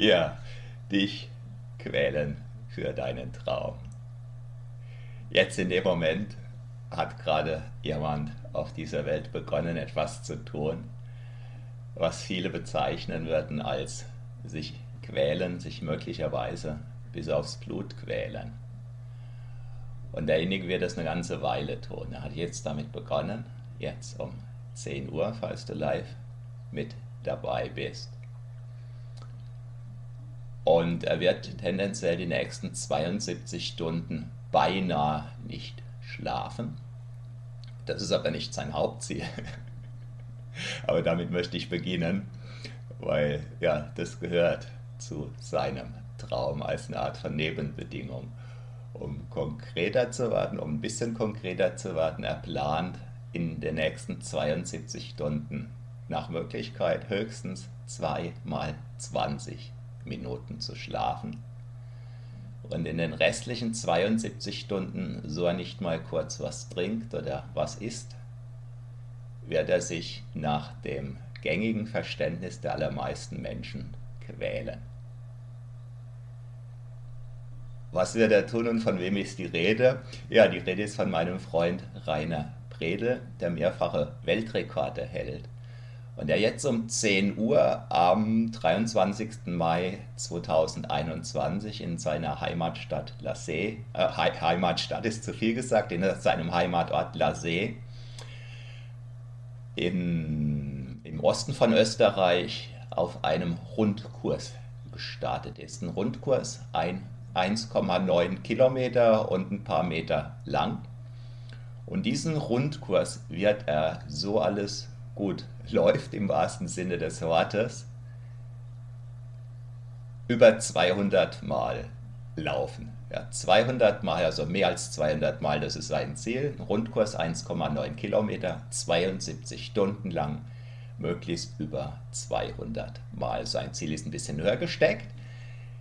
Ja, dich quälen für deinen Traum. Jetzt in dem Moment hat gerade jemand auf dieser Welt begonnen, etwas zu tun, was viele bezeichnen würden als sich quälen, sich möglicherweise bis aufs Blut quälen. Und derjenige wird das eine ganze Weile tun. Er hat jetzt damit begonnen, jetzt um 10 Uhr, falls du live mit dabei bist. Und er wird tendenziell die nächsten 72 Stunden beinahe nicht schlafen. Das ist aber nicht sein Hauptziel. aber damit möchte ich beginnen, weil ja, das gehört zu seinem Traum als eine Art von Nebenbedingung. Um konkreter zu werden, um ein bisschen konkreter zu werden, er plant in den nächsten 72 Stunden nach Möglichkeit höchstens 2 mal 20 Minuten zu schlafen. Und in den restlichen 72 Stunden, so er nicht mal kurz was trinkt oder was isst, wird er sich nach dem gängigen Verständnis der allermeisten Menschen quälen. Was wird er tun und von wem ist die Rede? Ja, die Rede ist von meinem Freund Rainer Bredel, der mehrfache Weltrekorde hält und der jetzt um 10 Uhr am 23. Mai 2021 in seiner Heimatstadt Lassee, äh, Heimatstadt ist zu viel gesagt, in seinem Heimatort Lassee in, im Osten von Österreich auf einem Rundkurs gestartet ist. Ein Rundkurs, ein 1,9 Kilometer und ein paar Meter lang. Und diesen Rundkurs wird er so alles gut läuft im wahrsten Sinne des Wortes, über 200 Mal laufen. Ja, 200 Mal, also mehr als 200 Mal, das ist sein Ziel. Rundkurs 1,9 Kilometer, 72 Stunden lang, möglichst über 200 Mal. Sein Ziel ist ein bisschen höher gesteckt.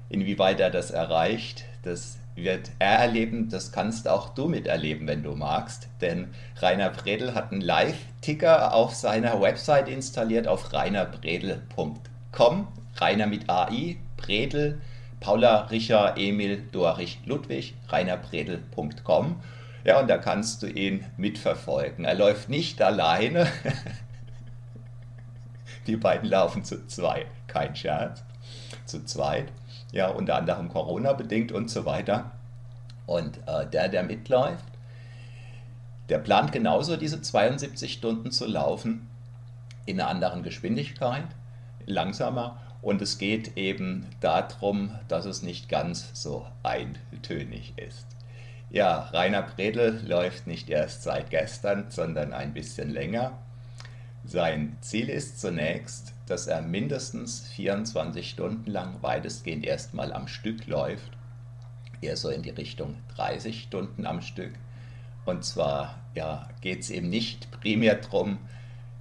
Inwieweit er das erreicht, das wird er erleben, das kannst auch du miterleben, wenn du magst. Denn Rainer Bredel hat einen Live-Ticker auf seiner Website installiert auf rainerbredel.com. Rainer mit AI, Bredel, Paula, Richard, Emil, Dorich, Ludwig, rainerbredel.com. Ja, und da kannst du ihn mitverfolgen. Er läuft nicht alleine. Die beiden laufen zu zweit, kein Scherz, zu zweit ja, unter anderem Corona bedingt und so weiter. Und äh, der, der mitläuft, der plant genauso diese 72 Stunden zu laufen in einer anderen Geschwindigkeit, langsamer. Und es geht eben darum, dass es nicht ganz so eintönig ist. Ja, Rainer Bredel läuft nicht erst seit gestern, sondern ein bisschen länger. Sein Ziel ist zunächst, dass er mindestens 24 Stunden lang weitestgehend erstmal am Stück läuft, eher so in die Richtung 30 Stunden am Stück. Und zwar ja, geht es eben nicht primär darum,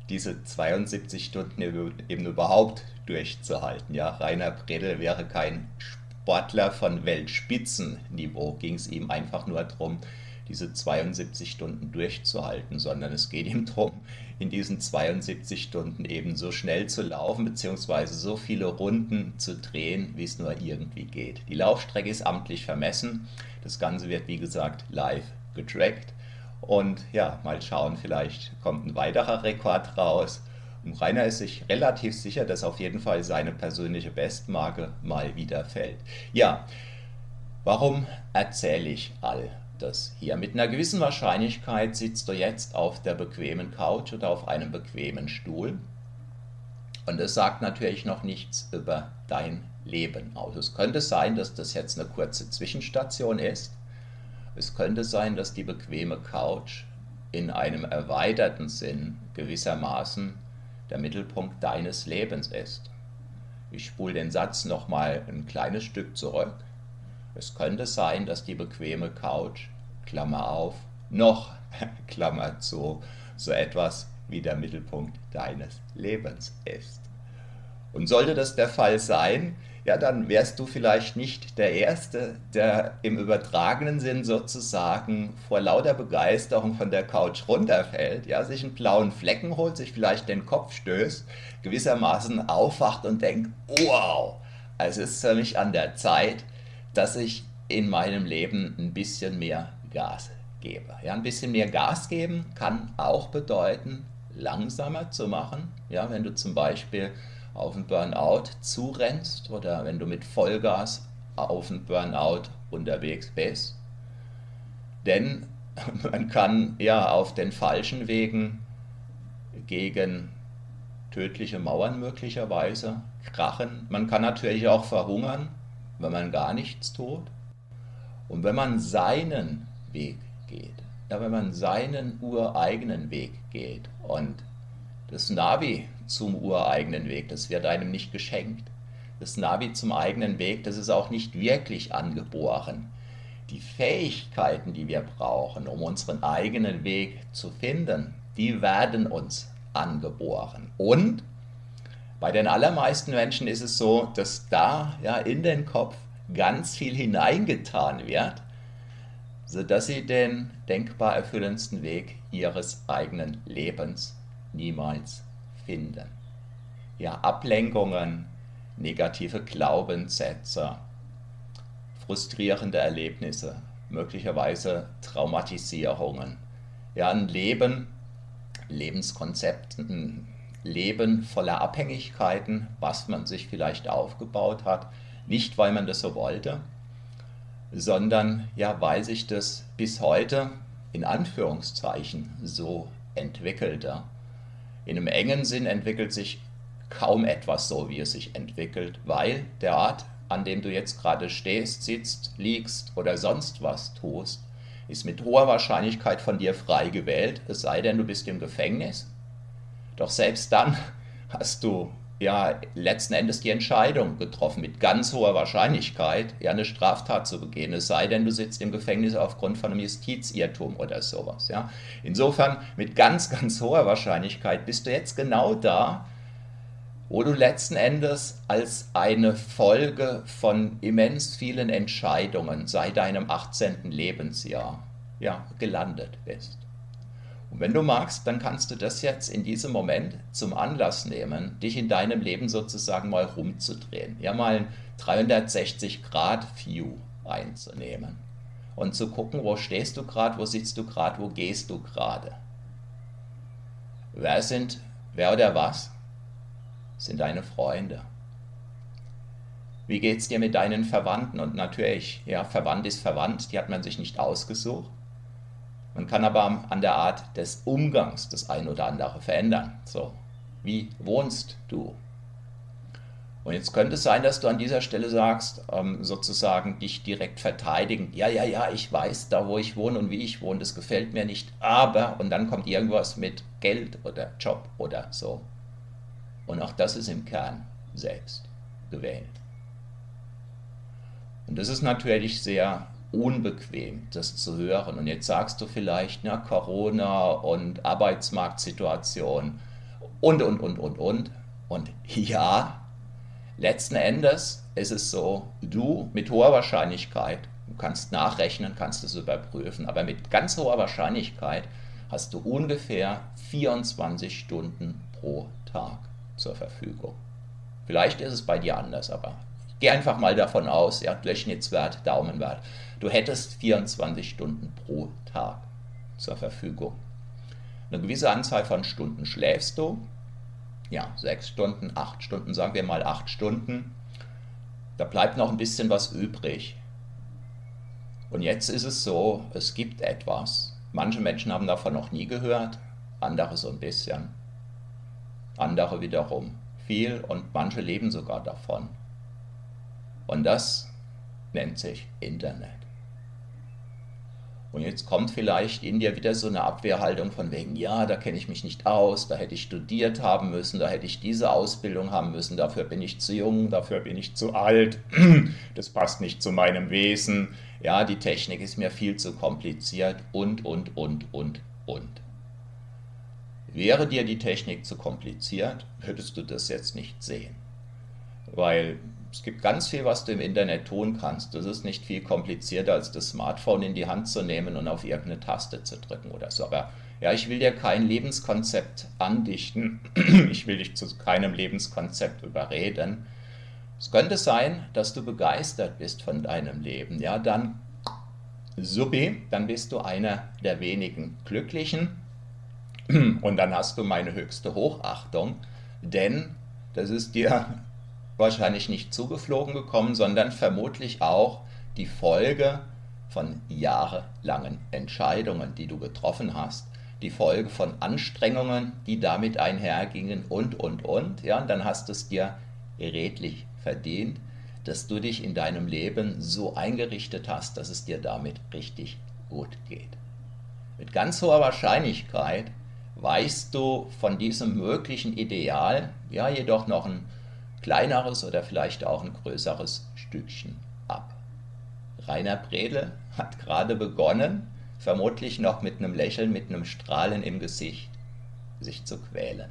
diese 72 Stunden eben überhaupt durchzuhalten. Ja, Rainer Bredel wäre kein Sportler von Weltspitzenniveau, ging es ihm einfach nur darum, diese 72 Stunden durchzuhalten, sondern es geht ihm darum, in diesen 72 Stunden eben so schnell zu laufen, beziehungsweise so viele Runden zu drehen, wie es nur irgendwie geht. Die Laufstrecke ist amtlich vermessen. Das Ganze wird, wie gesagt, live getrackt. Und ja, mal schauen, vielleicht kommt ein weiterer Rekord raus. Und Rainer ist sich relativ sicher, dass auf jeden Fall seine persönliche Bestmarke mal wieder fällt. Ja, warum erzähle ich all das hier. Mit einer gewissen Wahrscheinlichkeit sitzt du jetzt auf der bequemen Couch oder auf einem bequemen Stuhl. Und es sagt natürlich noch nichts über dein Leben aus. Es könnte sein, dass das jetzt eine kurze Zwischenstation ist. Es könnte sein, dass die bequeme Couch in einem erweiterten Sinn gewissermaßen der Mittelpunkt deines Lebens ist. Ich spule den Satz nochmal ein kleines Stück zurück. Es könnte sein, dass die bequeme Couch, Klammer auf, noch, Klammer zu, so etwas wie der Mittelpunkt deines Lebens ist. Und sollte das der Fall sein, ja, dann wärst du vielleicht nicht der Erste, der im übertragenen Sinn sozusagen vor lauter Begeisterung von der Couch runterfällt, ja, sich einen blauen Flecken holt, sich vielleicht den Kopf stößt, gewissermaßen aufwacht und denkt, wow, es ist für mich an der Zeit, dass ich in meinem Leben ein bisschen mehr Gas gebe. Ja, ein bisschen mehr Gas geben kann auch bedeuten, langsamer zu machen. Ja, wenn du zum Beispiel auf einen Burnout zurennst oder wenn du mit Vollgas auf einen Burnout unterwegs bist. Denn man kann ja auf den falschen Wegen gegen tödliche Mauern möglicherweise krachen. Man kann natürlich auch verhungern, wenn man gar nichts tut. Und wenn man seinen Weg geht, ja, wenn man seinen ureigenen Weg geht und das Navi zum ureigenen Weg, das wird einem nicht geschenkt. Das Navi zum eigenen Weg, das ist auch nicht wirklich angeboren. Die Fähigkeiten, die wir brauchen, um unseren eigenen Weg zu finden, die werden uns angeboren. Und bei den allermeisten Menschen ist es so, dass da ja in den Kopf ganz viel hineingetan wird, sodass sie den denkbar erfüllendsten Weg ihres eigenen Lebens niemals finden. Ja, Ablenkungen, negative Glaubenssätze, frustrierende Erlebnisse, möglicherweise Traumatisierungen. Ja, ein Leben, Lebenskonzept, ein Leben voller Abhängigkeiten, was man sich vielleicht aufgebaut hat, nicht weil man das so wollte, sondern ja, weil sich das bis heute in Anführungszeichen so entwickelte. In einem engen Sinn entwickelt sich kaum etwas so, wie es sich entwickelt, weil der Ort, an dem du jetzt gerade stehst, sitzt, liegst oder sonst was tust, ist mit hoher Wahrscheinlichkeit von dir frei gewählt, es sei denn, du bist im Gefängnis. Doch selbst dann hast du ja letzten Endes die Entscheidung getroffen, mit ganz hoher Wahrscheinlichkeit ja eine Straftat zu begehen, es sei denn, du sitzt im Gefängnis aufgrund von einem Justizirrtum oder sowas. Ja. Insofern mit ganz, ganz hoher Wahrscheinlichkeit bist du jetzt genau da, wo du letzten Endes als eine Folge von immens vielen Entscheidungen seit deinem 18. Lebensjahr ja, gelandet bist. Und wenn du magst, dann kannst du das jetzt in diesem Moment zum Anlass nehmen, dich in deinem Leben sozusagen mal rumzudrehen. Ja, mal ein 360-Grad-View einzunehmen und zu gucken, wo stehst du gerade, wo sitzt du gerade, wo gehst du gerade. Wer sind, wer oder was sind deine Freunde? Wie geht es dir mit deinen Verwandten? Und natürlich, ja, verwandt ist verwandt, die hat man sich nicht ausgesucht. Man kann aber an der Art des Umgangs das ein oder andere verändern. So, wie wohnst du? Und jetzt könnte es sein, dass du an dieser Stelle sagst, ähm, sozusagen dich direkt verteidigen. Ja, ja, ja, ich weiß da, wo ich wohne und wie ich wohne, das gefällt mir nicht. Aber, und dann kommt irgendwas mit Geld oder Job oder so. Und auch das ist im Kern selbst gewählt. Und das ist natürlich sehr unbequem, das zu hören. Und jetzt sagst du vielleicht, na, Corona und Arbeitsmarktsituation und, und, und, und, und. Und ja, letzten Endes ist es so, du mit hoher Wahrscheinlichkeit, du kannst nachrechnen, kannst es überprüfen, aber mit ganz hoher Wahrscheinlichkeit hast du ungefähr 24 Stunden pro Tag zur Verfügung. Vielleicht ist es bei dir anders, aber gehe einfach mal davon aus, ja, Durchschnittswert, Daumenwert. Du hättest 24 Stunden pro Tag zur Verfügung. Eine gewisse Anzahl von Stunden schläfst du. Ja, sechs Stunden, acht Stunden, sagen wir mal acht Stunden. Da bleibt noch ein bisschen was übrig. Und jetzt ist es so, es gibt etwas. Manche Menschen haben davon noch nie gehört, andere so ein bisschen. Andere wiederum viel und manche leben sogar davon. Und das nennt sich Internet. Und jetzt kommt vielleicht in dir wieder so eine Abwehrhaltung von wegen, ja, da kenne ich mich nicht aus, da hätte ich studiert haben müssen, da hätte ich diese Ausbildung haben müssen, dafür bin ich zu jung, dafür bin ich zu alt, das passt nicht zu meinem Wesen, ja, die Technik ist mir viel zu kompliziert und, und, und, und, und. Wäre dir die Technik zu kompliziert, würdest du das jetzt nicht sehen. Weil es gibt ganz viel, was du im Internet tun kannst. Das ist nicht viel komplizierter, als das Smartphone in die Hand zu nehmen und auf irgendeine Taste zu drücken oder so. Aber ja, ich will dir kein Lebenskonzept andichten. Ich will dich zu keinem Lebenskonzept überreden. Es könnte sein, dass du begeistert bist von deinem Leben. Ja, dann subi, dann bist du einer der wenigen Glücklichen. Und dann hast du meine höchste Hochachtung, denn das ist dir wahrscheinlich nicht zugeflogen gekommen, sondern vermutlich auch die Folge von jahrelangen Entscheidungen, die du getroffen hast, die Folge von Anstrengungen, die damit einhergingen und, und, und. Ja, und dann hast du es dir redlich verdient, dass du dich in deinem Leben so eingerichtet hast, dass es dir damit richtig gut geht. Mit ganz hoher Wahrscheinlichkeit weichst du von diesem möglichen Ideal ja jedoch noch ein kleineres oder vielleicht auch ein größeres Stückchen ab. Rainer Bredel hat gerade begonnen, vermutlich noch mit einem Lächeln, mit einem Strahlen im Gesicht, sich zu quälen.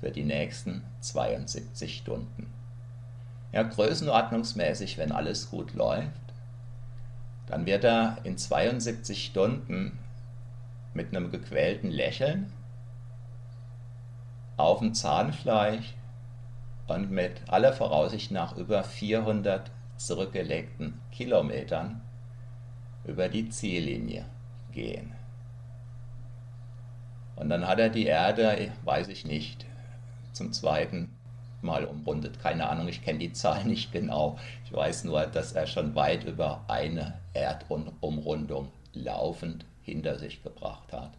Für die nächsten 72 Stunden. Ja, größenordnungsmäßig, wenn alles gut läuft, dann wird er in 72 Stunden mit einem gequälten Lächeln auf dem Zahnfleisch und mit aller Voraussicht nach über 400 zurückgelegten Kilometern über die Ziellinie gehen. Und dann hat er die Erde, weiß ich nicht, zum zweiten Mal umrundet. Keine Ahnung, ich kenne die Zahl nicht genau. Ich weiß nur, dass er schon weit über eine Erdumrundung laufend hinter sich gebracht hat.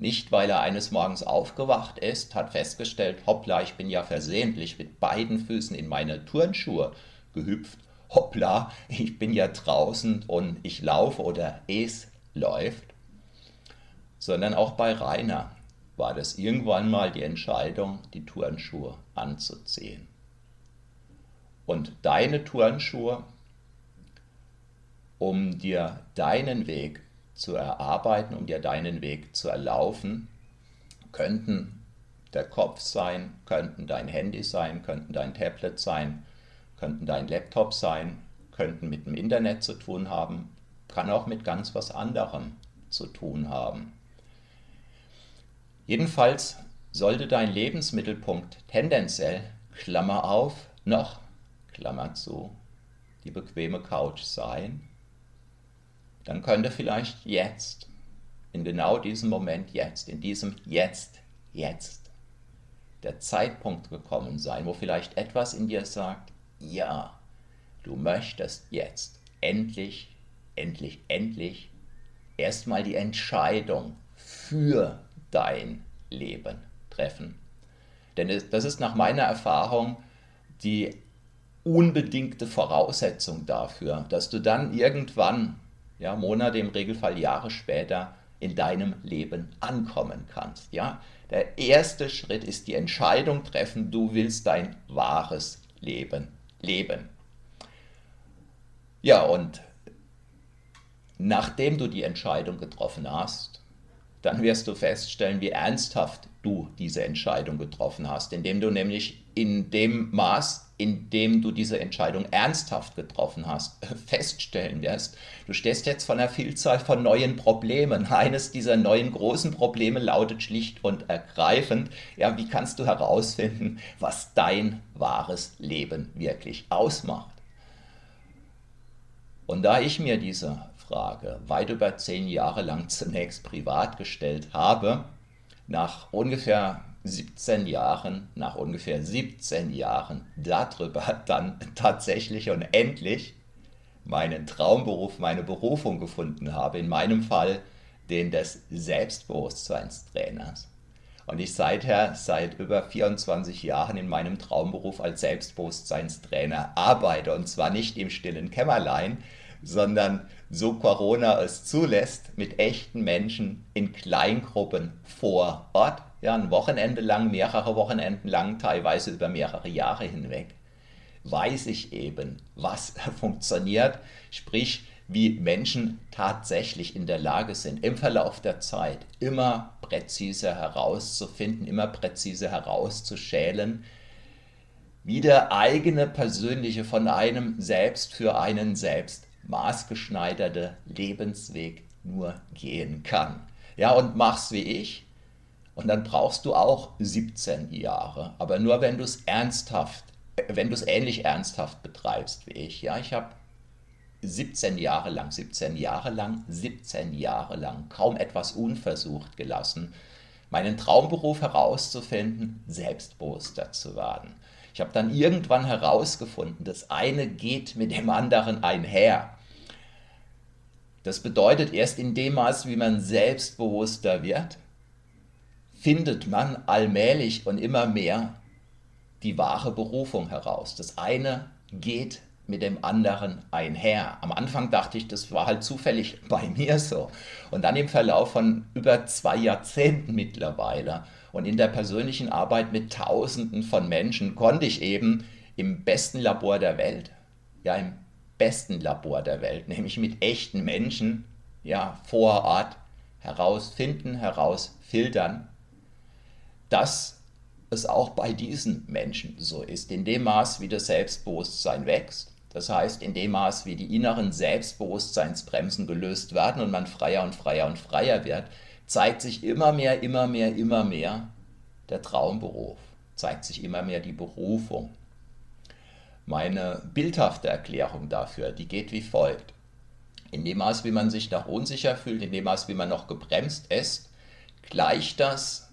Nicht, weil er eines Morgens aufgewacht ist, hat festgestellt, hoppla, ich bin ja versehentlich mit beiden Füßen in meine Turnschuhe gehüpft. Hoppla, ich bin ja draußen und ich laufe oder es läuft. Sondern auch bei Rainer war das irgendwann mal die Entscheidung, die Turnschuhe anzuziehen. Und deine Turnschuhe, um dir deinen Weg zu erarbeiten, um dir deinen Weg zu erlaufen, könnten der Kopf sein, könnten dein Handy sein, könnten dein Tablet sein, könnten dein Laptop sein, könnten mit dem Internet zu tun haben, kann auch mit ganz was anderem zu tun haben. Jedenfalls sollte dein Lebensmittelpunkt tendenziell, Klammer auf, noch, Klammer zu, die bequeme Couch sein, dann könnte vielleicht jetzt, in genau diesem Moment jetzt, in diesem Jetzt, jetzt, der Zeitpunkt gekommen sein, wo vielleicht etwas in dir sagt, ja, du möchtest jetzt endlich, endlich, endlich erstmal die Entscheidung für dein Leben treffen. Denn das ist nach meiner Erfahrung die unbedingte Voraussetzung dafür, dass du dann irgendwann ja, Monate, im Regelfall Jahre später in deinem Leben ankommen kannst. Ja? Der erste Schritt ist die Entscheidung treffen, du willst dein wahres Leben leben. Ja, und nachdem du die Entscheidung getroffen hast, dann wirst du feststellen, wie ernsthaft du diese Entscheidung getroffen hast, indem du nämlich in dem Maß, in dem du diese Entscheidung ernsthaft getroffen hast, feststellen wirst, du stehst jetzt vor einer Vielzahl von neuen Problemen. Eines dieser neuen großen Probleme lautet schlicht und ergreifend, ja, wie kannst du herausfinden, was dein wahres Leben wirklich ausmacht? Und da ich mir diese Frage weit über zehn Jahre lang zunächst privat gestellt habe, nach ungefähr 17 Jahren, nach ungefähr 17 Jahren darüber dann tatsächlich und endlich meinen Traumberuf, meine Berufung gefunden habe, in meinem Fall den des Selbstbewusstseinstrainers. Und ich seither seit über 24 Jahren in meinem Traumberuf als Selbstbewusstseinstrainer arbeite und zwar nicht im stillen Kämmerlein, sondern so Corona es zulässt, mit echten Menschen in Kleingruppen vor Ort, ja, ein Wochenende lang, mehrere Wochenenden lang, teilweise über mehrere Jahre hinweg, weiß ich eben, was funktioniert, sprich, wie Menschen tatsächlich in der Lage sind, im Verlauf der Zeit immer präziser herauszufinden, immer präziser herauszuschälen, wie der eigene persönliche von einem selbst für einen selbst maßgeschneiderte Lebensweg nur gehen kann. Ja, und mach's wie ich. Und dann brauchst du auch 17 Jahre. Aber nur wenn du es ernsthaft wenn du es ähnlich ernsthaft betreibst wie ich. Ja, ich habe 17 Jahre lang, 17 Jahre lang, 17 Jahre lang kaum etwas unversucht gelassen, meinen Traumberuf herauszufinden, selbstbewusster zu werden. Ich habe dann irgendwann herausgefunden, das eine geht mit dem anderen einher. Das bedeutet, erst in dem Maß, wie man selbstbewusster wird, findet man allmählich und immer mehr die wahre Berufung heraus. Das eine geht mit dem anderen einher. Am Anfang dachte ich, das war halt zufällig bei mir so. Und dann im Verlauf von über zwei Jahrzehnten mittlerweile und in der persönlichen Arbeit mit Tausenden von Menschen konnte ich eben im besten Labor der Welt, ja im besten Labor der Welt, nämlich mit echten Menschen, ja vor Ort herausfinden, herausfiltern, dass es auch bei diesen Menschen so ist. In dem Maß, wie das Selbstbewusstsein wächst, das heißt, in dem Maß, wie die inneren Selbstbewusstseinsbremsen gelöst werden und man freier und freier und freier wird, zeigt sich immer mehr, immer mehr, immer mehr der Traumberuf, zeigt sich immer mehr die Berufung. Meine bildhafte Erklärung dafür, die geht wie folgt. In dem Maß, wie man sich noch unsicher fühlt, in dem Maß, wie man noch gebremst ist, gleicht das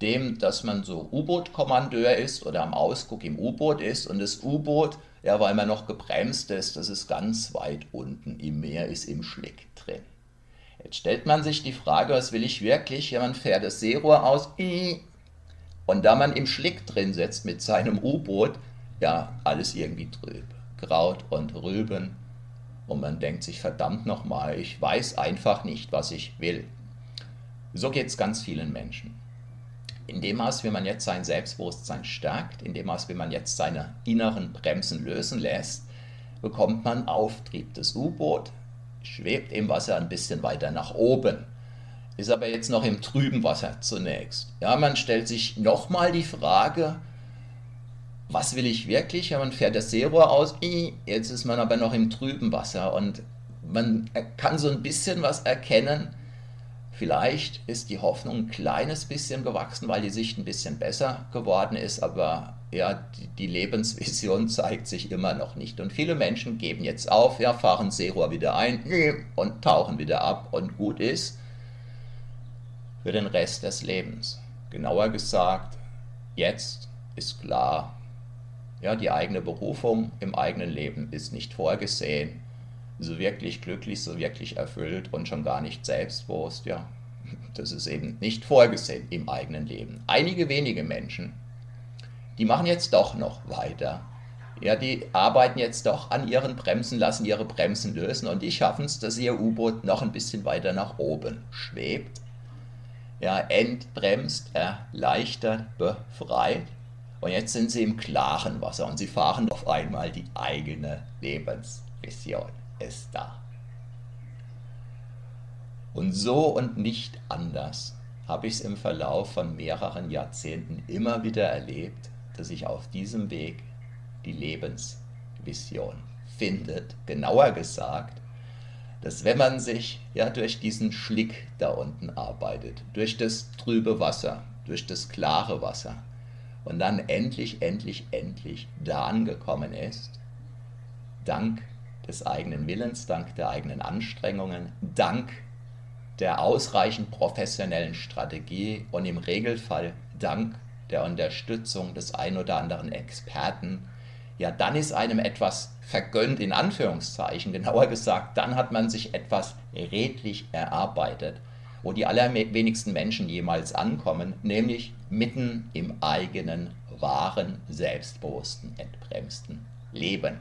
dem, dass man so U-Boot-Kommandeur ist oder am Ausguck im U-Boot ist und das U-Boot, ja, weil man noch gebremst ist, das ist ganz weit unten im Meer, ist im Schlick drin. Jetzt stellt man sich die Frage, was will ich wirklich? Ja, man fährt das Seerohr aus und da man im Schlick drin sitzt mit seinem U-Boot, ja, alles irgendwie trüb. Kraut und Rüben und man denkt sich, verdammt nochmal, ich weiß einfach nicht, was ich will. So geht es ganz vielen Menschen. In dem Maß, wie man jetzt sein Selbstbewusstsein stärkt, in dem Maß, wie man jetzt seine inneren Bremsen lösen lässt, bekommt man Auftrieb. Das U-Boot schwebt im Wasser ein bisschen weiter nach oben, ist aber jetzt noch im trüben Wasser zunächst. Ja, man stellt sich nochmal die Frage, was will ich wirklich? Ja, man fährt das Seerohr aus, jetzt ist man aber noch im trüben Wasser und man kann so ein bisschen was erkennen, Vielleicht ist die Hoffnung ein kleines bisschen gewachsen, weil die Sicht ein bisschen besser geworden ist, aber ja, die, Lebensvision zeigt sich immer noch nicht. Und viele Menschen geben jetzt auf, ja, fahren Seerohr wieder ein und tauchen wieder ab und gut ist für den Rest des Lebens. Genauer gesagt, jetzt ist klar, ja, die eigene Berufung im eigenen Leben ist nicht vorgesehen so wirklich glücklich, so wirklich erfüllt und schon gar nicht selbstbewusst, ja, das ist eben nicht vorgesehen im eigenen Leben. Einige wenige Menschen, die machen jetzt doch noch weiter. Ja, die arbeiten jetzt doch an ihren Bremsen, lassen ihre Bremsen lösen und die schaffen es, dass ihr U-Boot noch ein bisschen weiter nach oben schwebt. Ja, entbremst, erleichtert, befreit. Und jetzt sind sie im klaren Wasser und sie fahren auf einmal die eigene Lebensvision ist da. Und so und nicht anders habe ich es im Verlauf von mehreren Jahrzehnten immer wieder erlebt, dass sich auf diesem Weg die Lebensvision findet. Genauer gesagt, dass wenn man sich ja durch diesen Schlick da unten arbeitet, durch das trübe Wasser, durch das klare Wasser und dann endlich, endlich, endlich da angekommen ist, dank des eigenen Willens, dank der eigenen Anstrengungen, dank der ausreichend professionellen Strategie und im Regelfall dank der Unterstützung des ein oder anderen Experten, ja, dann ist einem etwas vergönnt, in Anführungszeichen, genauer gesagt, dann hat man sich etwas redlich erarbeitet, wo die allerwenigsten Menschen jemals ankommen, nämlich mitten im eigenen, wahren, selbstbewussten, entbremsten Leben.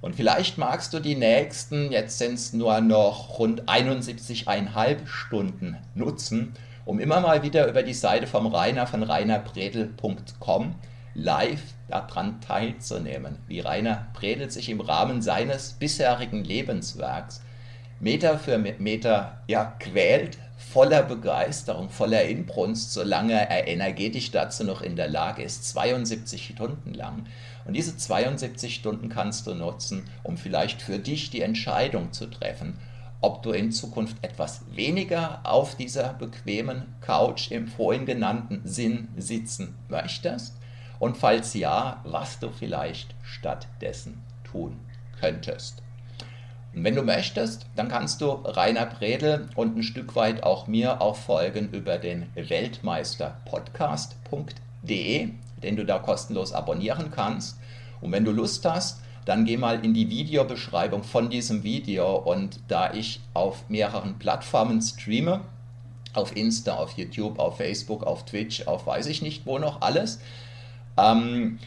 Und vielleicht magst du die nächsten, jetzt sind es nur noch rund 71,5 Stunden nutzen, um immer mal wieder über die Seite vom Rainer von reinerpredel.com live daran teilzunehmen, wie Rainer Predel sich im Rahmen seines bisherigen Lebenswerks Meter für Meter ja, quält, voller Begeisterung, voller Inbrunst, solange er energetisch dazu noch in der Lage ist, 72 Stunden lang und diese 72 Stunden kannst du nutzen, um vielleicht für dich die Entscheidung zu treffen, ob du in Zukunft etwas weniger auf dieser bequemen Couch im vorhin genannten Sinn sitzen möchtest Und falls ja, was du vielleicht stattdessen tun könntest. Und wenn du möchtest, dann kannst du Rainer Bredel und ein Stück weit auch mir auch folgen über den Weltmeisterpodcast.de, den du da kostenlos abonnieren kannst. Und wenn du Lust hast, dann geh mal in die Videobeschreibung von diesem Video und da ich auf mehreren Plattformen streame, auf Insta, auf YouTube, auf Facebook, auf Twitch, auf weiß ich nicht wo noch alles, ähm,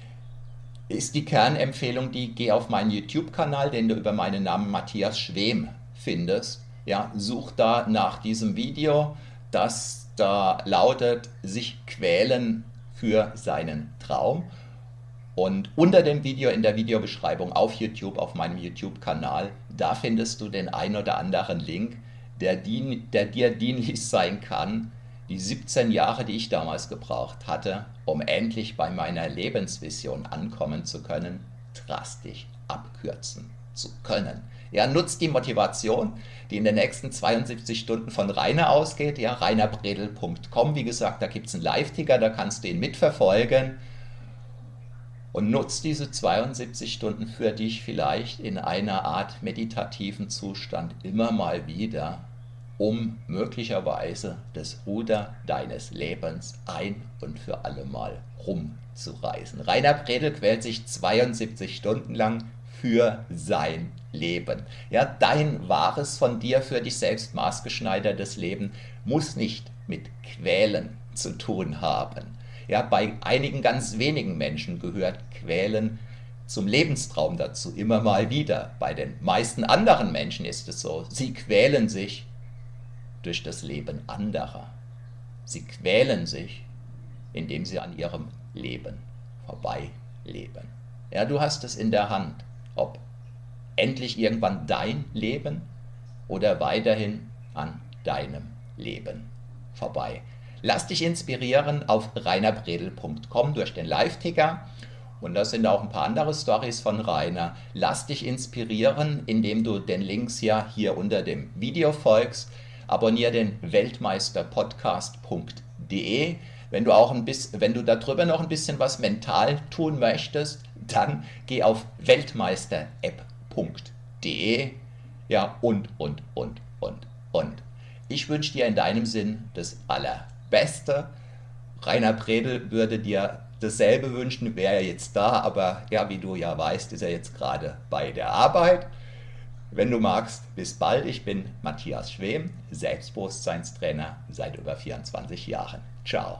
ist die Kernempfehlung die, geh auf meinen YouTube-Kanal, den du über meinen Namen Matthias Schwem findest. Ja, such da nach diesem Video, das da lautet, sich quälen für seinen Traum. Und unter dem Video in der Videobeschreibung auf YouTube, auf meinem YouTube-Kanal, da findest du den ein oder anderen Link, der, dien, der dir dienlich sein kann, die 17 Jahre, die ich damals gebraucht hatte, um endlich bei meiner Lebensvision ankommen zu können, drastisch abkürzen zu können. Ja, nutzt die Motivation, die in den nächsten 72 Stunden von Rainer ausgeht, ja, rainerbredel.com, wie gesagt, da gibt es einen Live-Ticker, da kannst du ihn mitverfolgen. Und nutzt diese 72 Stunden für dich vielleicht in einer Art meditativen Zustand immer mal wieder um möglicherweise das Ruder deines Lebens ein und für alle Mal rumzureißen. Rainer Bredel quält sich 72 Stunden lang für sein Leben. Ja, dein wahres von dir für dich selbst maßgeschneidertes Leben muss nicht mit Quälen zu tun haben. Ja, bei einigen ganz wenigen Menschen gehört Quälen zum Lebenstraum dazu immer mal wieder. Bei den meisten anderen Menschen ist es so, sie quälen sich durch das Leben anderer. Sie quälen sich, indem sie an ihrem Leben vorbeileben. Ja, du hast es in der Hand, ob endlich irgendwann dein Leben oder weiterhin an deinem Leben vorbei. Lass dich inspirieren auf reinerbredel.com durch den Live-Ticker. Und da sind auch ein paar andere Stories von Rainer. Lass dich inspirieren, indem du den Links ja hier unter dem Video folgst. Abonniere den Weltmeisterpodcast.de. Wenn du auch ein bisschen, wenn du darüber noch ein bisschen was mental tun möchtest, dann geh auf weltmeisterapp.de. Ja, und, und, und, und, und. Ich wünsche dir in deinem Sinn das Allerbeste. Rainer Predel würde dir dasselbe wünschen, wäre er jetzt da, aber ja, wie du ja weißt, ist er jetzt gerade bei der Arbeit. Wenn du magst, bis bald. Ich bin Matthias Schwem, Selbstbewusstseinstrainer seit über 24 Jahren. Ciao.